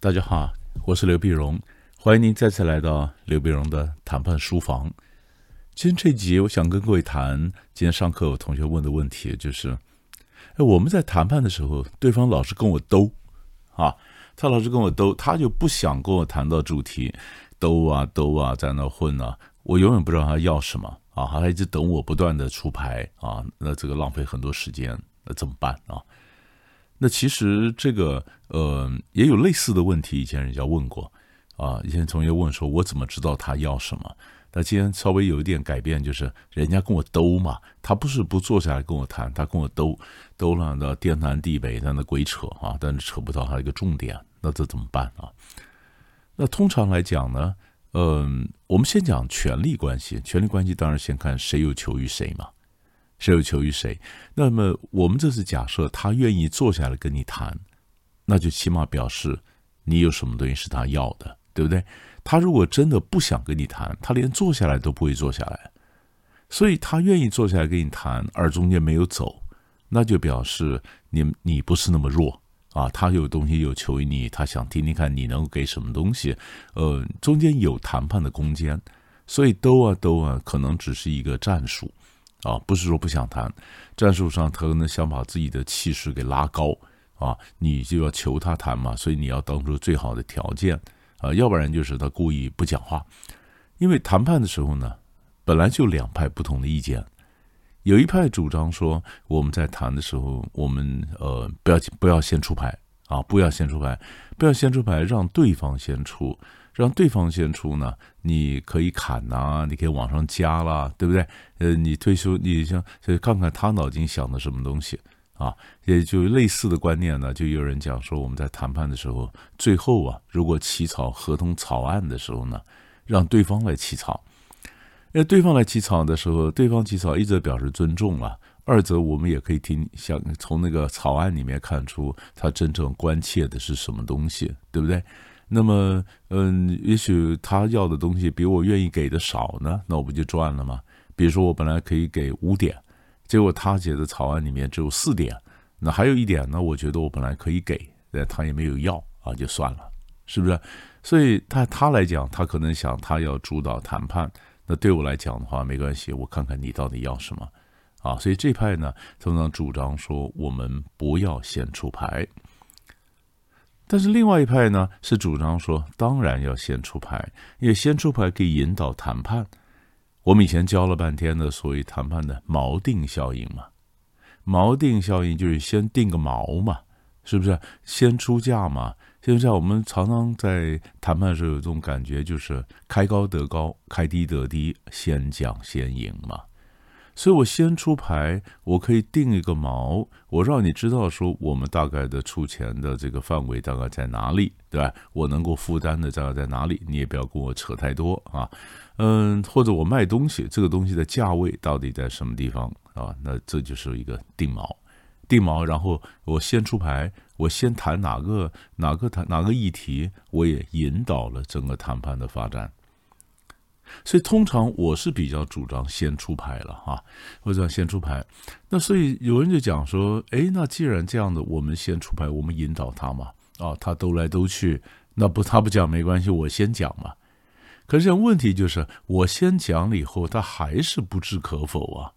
大家好，我是刘碧荣，欢迎您再次来到刘碧荣的谈判书房。今天这集，我想跟各位谈今天上课有同学问的问题，就是：哎，我们在谈判的时候，对方老是跟我兜啊，他老是跟我兜，他就不想跟我谈到主题，兜啊兜啊，在那混啊，我永远不知道他要什么啊，他一直等我不断的出牌啊，那这个浪费很多时间，那怎么办啊？那其实这个呃也有类似的问题，以前人家问过啊，以前同学问说，我怎么知道他要什么？那今天稍微有一点改变，就是人家跟我兜嘛，他不是不坐下来跟我谈，他跟我兜兜了那天南地北，在那鬼扯啊，但是扯不到他一个重点，那这怎么办啊？那通常来讲呢，嗯，我们先讲权力关系，权力关系当然先看谁有求于谁嘛。谁有求于谁？那么我们这是假设他愿意坐下来跟你谈，那就起码表示你有什么东西是他要的，对不对？他如果真的不想跟你谈，他连坐下来都不会坐下来。所以他愿意坐下来跟你谈，而中间没有走，那就表示你你不是那么弱啊。他有东西有求于你，他想听听看你能给什么东西。呃，中间有谈判的空间，所以兜啊兜啊，可能只是一个战术。啊，不是说不想谈，战术上他可能想把自己的气势给拉高啊，你就要求他谈嘛，所以你要当出最好的条件啊，要不然就是他故意不讲话。因为谈判的时候呢，本来就两派不同的意见，有一派主张说我们在谈的时候，我们呃不要不要先出牌啊，不要先出牌，不要先出牌，让对方先出。让对方先出呢？你可以砍呐，你可以往上加啦，对不对？呃，你退休，你像就看看他脑筋想的什么东西啊？也就类似的观念呢，就有人讲说，我们在谈判的时候，最后啊，如果起草合同草案的时候呢，让对方来起草。那对方来起草的时候，对方起草，一则表示尊重了，二则我们也可以听，想从那个草案里面看出他真正关切的是什么东西，对不对？那么，嗯，也许他要的东西比我愿意给的少呢，那我不就赚了吗？比如说，我本来可以给五点，结果他写的草案里面只有四点，那还有一点呢，我觉得我本来可以给，但他也没有要啊，就算了，是不是？所以，他他来讲，他可能想他要主导谈判，那对我来讲的话，没关系，我看看你到底要什么啊。所以这派呢，通常主张说，我们不要先出牌。但是另外一派呢，是主张说，当然要先出牌，因为先出牌可以引导谈判。我们以前教了半天的所谓谈判的锚定效应嘛，锚定效应就是先定个锚嘛，是不是？先出价嘛。现在我们常常在谈判的时候有这种感觉，就是开高得高，开低得低，先讲先赢嘛。所以我先出牌，我可以定一个锚，我让你知道说我们大概的出钱的这个范围大概在哪里，对吧？我能够负担的大概在哪里？你也不要跟我扯太多啊，嗯，或者我卖东西，这个东西的价位到底在什么地方啊？那这就是一个定锚，定锚，然后我先出牌，我先谈哪个哪个谈哪个议题，我也引导了整个谈判的发展。所以通常我是比较主张先出牌了哈，或者先出牌。那所以有人就讲说，哎，那既然这样的，我们先出牌，我们引导他嘛，啊，他兜来兜去，那不他不讲没关系，我先讲嘛。可是问题就是，我先讲了以后，他还是不置可否啊，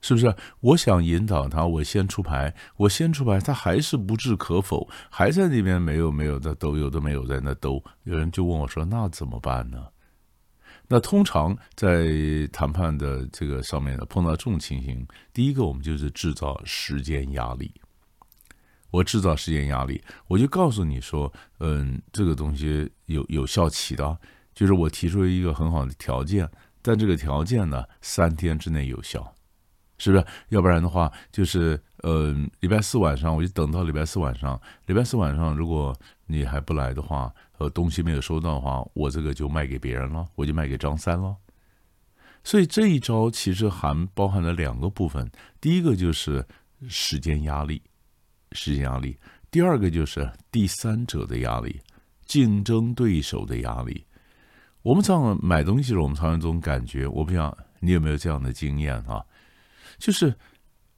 是不是？我想引导他，我先出牌，我先出牌，他还是不置可否，还在那边没有没有的兜，有的没有在那兜。有人就问我说，那怎么办呢？那通常在谈判的这个上面呢，碰到这种情形，第一个我们就是制造时间压力。我制造时间压力，我就告诉你说，嗯，这个东西有有效期的，就是我提出一个很好的条件，但这个条件呢，三天之内有效，是不是？要不然的话，就是嗯，礼拜四晚上我就等到礼拜四晚上，礼拜四晚上如果你还不来的话。呃，东西没有收到的话，我这个就卖给别人了，我就卖给张三了。所以这一招其实含包含了两个部分，第一个就是时间压力，时间压力；第二个就是第三者的压力，竞争对手的压力。我们常常买东西的时候，我们常常这种感觉，我不知道你有没有这样的经验啊？就是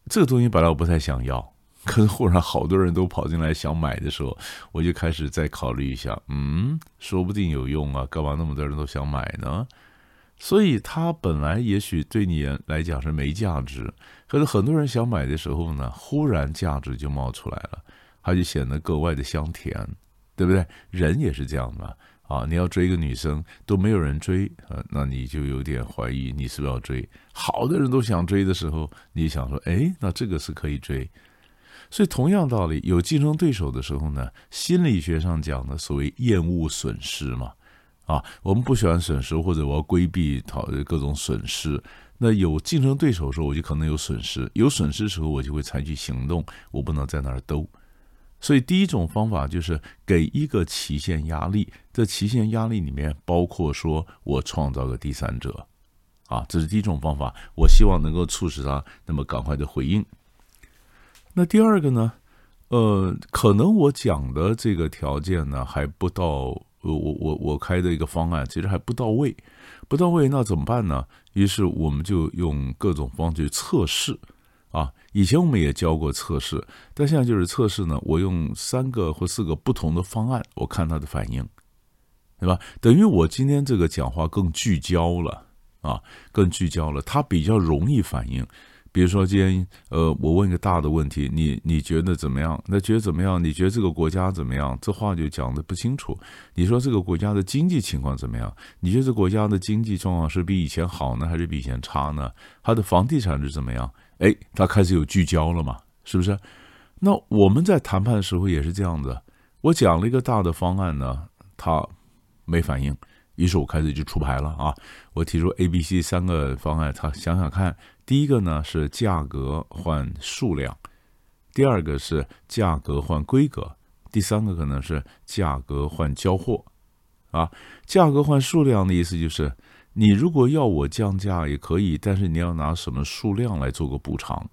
这个东西本来我不太想要。可是忽然好多人都跑进来想买的时候，我就开始再考虑一下，嗯，说不定有用啊，干嘛那么多人都想买呢？所以它本来也许对你来讲是没价值，可是很多人想买的时候呢，忽然价值就冒出来了，它就显得格外的香甜，对不对？人也是这样的啊，你要追一个女生都没有人追啊，那你就有点怀疑你是不是要追。好多人都想追的时候，你想说，哎，那这个是可以追。所以，同样道理，有竞争对手的时候呢，心理学上讲的所谓厌恶损失嘛，啊，我们不喜欢损失，或者我要规避讨各种损失。那有竞争对手的时候，我就可能有损失，有损失的时候，我就会采取行动，我不能在那儿兜。所以，第一种方法就是给一个期限压力，这期限压力里面包括说我创造个第三者，啊，这是第一种方法，我希望能够促使他那么赶快的回应。那第二个呢？呃，可能我讲的这个条件呢还不到，我我我我开的一个方案其实还不到位，不到位那怎么办呢？于是我们就用各种方式测试啊。以前我们也教过测试，但现在就是测试呢。我用三个或四个不同的方案，我看他的反应，对吧？等于我今天这个讲话更聚焦了啊，更聚焦了，他比较容易反应。比如说，今天呃，我问一个大的问题，你你觉得怎么样？那觉得怎么样？你觉得这个国家怎么样？这话就讲的不清楚。你说这个国家的经济情况怎么样？你觉得这国家的经济状况是比以前好呢，还是比以前差呢？它的房地产是怎么样？哎，他开始有聚焦了嘛？是不是？那我们在谈判的时候也是这样子。我讲了一个大的方案呢，他没反应，于是我开始就出牌了啊！我提出 A、B、C 三个方案，他想想看。第一个呢是价格换数量，第二个是价格换规格，第三个可能是价格换交货，啊，价格换数量的意思就是，你如果要我降价也可以，但是你要拿什么数量来做个补偿？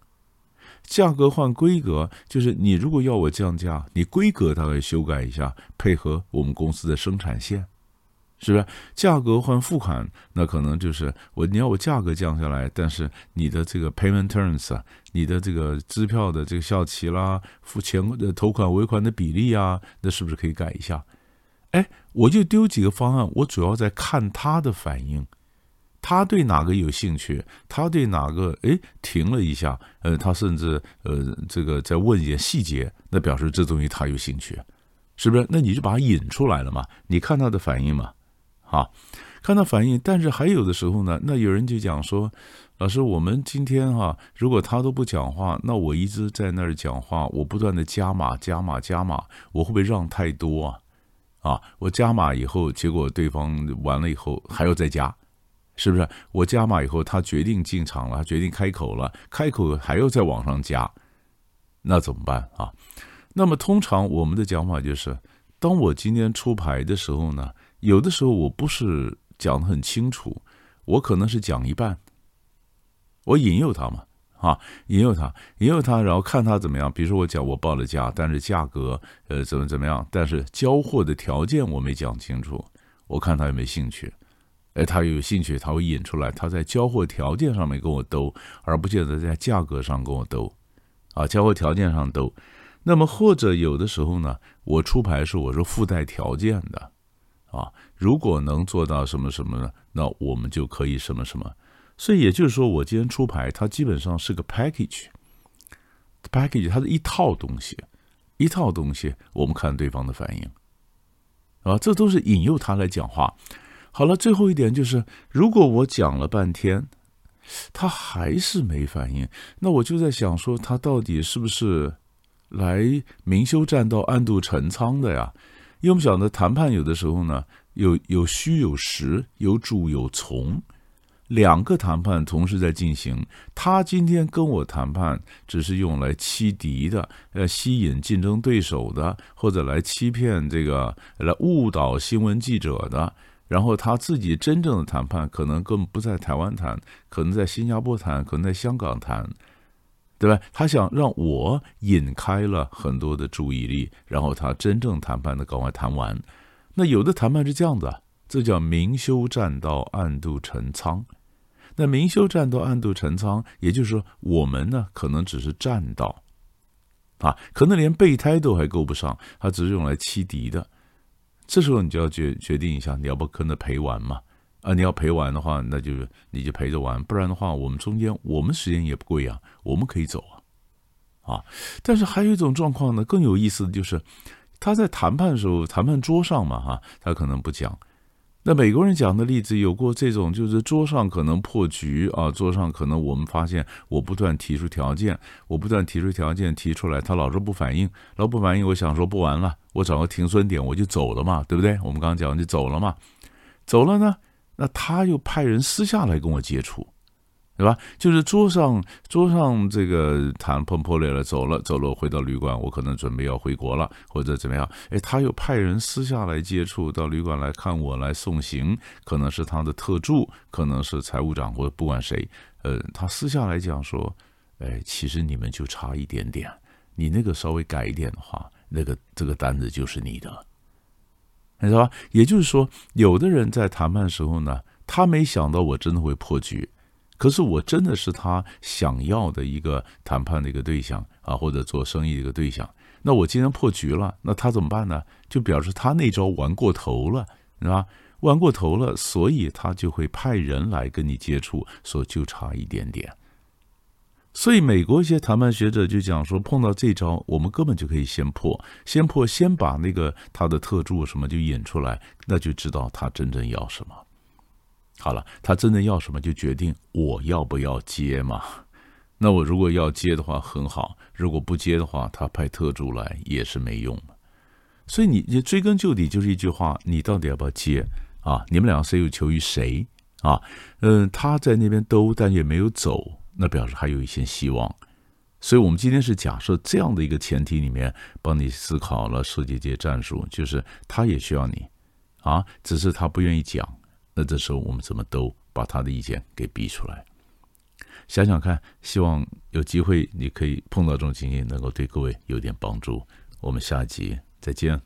价格换规格就是你如果要我降价，你规格大概修改一下，配合我们公司的生产线。是不是价格换付款？那可能就是我你要我价格降下来，但是你的这个 payment terms 啊，你的这个支票的这个效期啦，付钱的头款尾款的比例啊，那是不是可以改一下？哎，我就丢几个方案，我主要在看他的反应，他对哪个有兴趣？他对哪个哎停了一下？呃，他甚至呃这个在问一些细节，那表示这东西他有兴趣，是不是？那你就把它引出来了嘛？你看他的反应嘛？啊，看他反应，但是还有的时候呢，那有人就讲说，老师，我们今天哈，如果他都不讲话，那我一直在那儿讲话，我不断的加码、加码、加码，我会不会让太多啊？啊，我加码以后，结果对方完了以后还要再加，是不是？我加码以后，他决定进场了，他决定开口了，开口还要再往上加，那怎么办啊？那么通常我们的讲法就是，当我今天出牌的时候呢？有的时候我不是讲的很清楚，我可能是讲一半，我引诱他嘛，啊，引诱他，引诱他，然后看他怎么样。比如说我讲我报了价，但是价格呃怎么怎么样，但是交货的条件我没讲清楚，我看他有没有兴趣。哎，他有兴趣，他会引出来，他在交货条件上面跟我兜，而不见得在价格上跟我兜，啊，交货条件上兜。那么或者有的时候呢，我出牌是我是附带条件的。啊，如果能做到什么什么呢？那我们就可以什么什么。所以也就是说，我今天出牌，它基本上是个 package，package 它是一套东西，一套东西，我们看对方的反应，啊，这都是引诱他来讲话。好了，最后一点就是，如果我讲了半天，他还是没反应，那我就在想说，他到底是不是来明修栈道，暗度陈仓的呀？因为我们讲的谈判有的时候呢，有有虚有实，有主有从，两个谈判同时在进行。他今天跟我谈判，只是用来欺敌的，呃，吸引竞争对手的，或者来欺骗这个，来误导新闻记者的。然后他自己真正的谈判，可能根本不在台湾谈，可能在新加坡谈，可能在香港谈。对吧？他想让我引开了很多的注意力，然后他真正谈判的赶快谈完。那有的谈判是这样的，这叫明修栈道，暗度陈仓。那明修栈道，暗度陈仓，也就是说，我们呢可能只是栈道，啊，可能连备胎都还够不上，它只是用来欺敌的。这时候你就要决决定一下，你要不跟着陪玩嘛？啊，你要陪玩的话，那就你就陪着玩；不然的话，我们中间我们时间也不贵啊，我们可以走啊，啊。但是还有一种状况呢，更有意思的就是，他在谈判的时候，谈判桌上嘛，哈，他可能不讲。那美国人讲的例子有过这种，就是桌上可能破局啊，桌上可能我们发现我不断提出条件，我不断提出条件提出来，他老是不反应，老不反应，我想说不玩了，我找个停损点我就走了嘛，对不对？我们刚刚讲就走了嘛，走了呢，那他又派人私下来跟我接触。对吧？就是桌上桌上这个谈碰破裂了，走了走了，回到旅馆，我可能准备要回国了，或者怎么样？哎，他又派人私下来接触，到旅馆来看我，来送行，可能是他的特助，可能是财务长，或者不管谁，呃，他私下来讲说，哎，其实你们就差一点点，你那个稍微改一点的话，那个这个单子就是你的，你知道吧？也就是说，有的人在谈判的时候呢，他没想到我真的会破局。可是我真的是他想要的一个谈判的一个对象啊，或者做生意的一个对象。那我今天破局了，那他怎么办呢？就表示他那招玩过头了，是吧？玩过头了，所以他就会派人来跟你接触，说就差一点点。所以美国一些谈判学者就讲说，碰到这招，我们根本就可以先破，先破，先把那个他的特助什么就引出来，那就知道他真正要什么。好了，他真的要什么就决定我要不要接嘛？那我如果要接的话很好，如果不接的话，他派特助来也是没用所以你你追根究底就是一句话：你到底要不要接啊？你们两个谁有求于谁啊？嗯，他在那边兜，但也没有走，那表示还有一些希望。所以我们今天是假设这样的一个前提里面，帮你思考了设计这些战术，就是他也需要你啊，只是他不愿意讲。那这时候我们怎么都把他的意见给逼出来？想想看，希望有机会你可以碰到这种情形，能够对各位有点帮助。我们下集再见。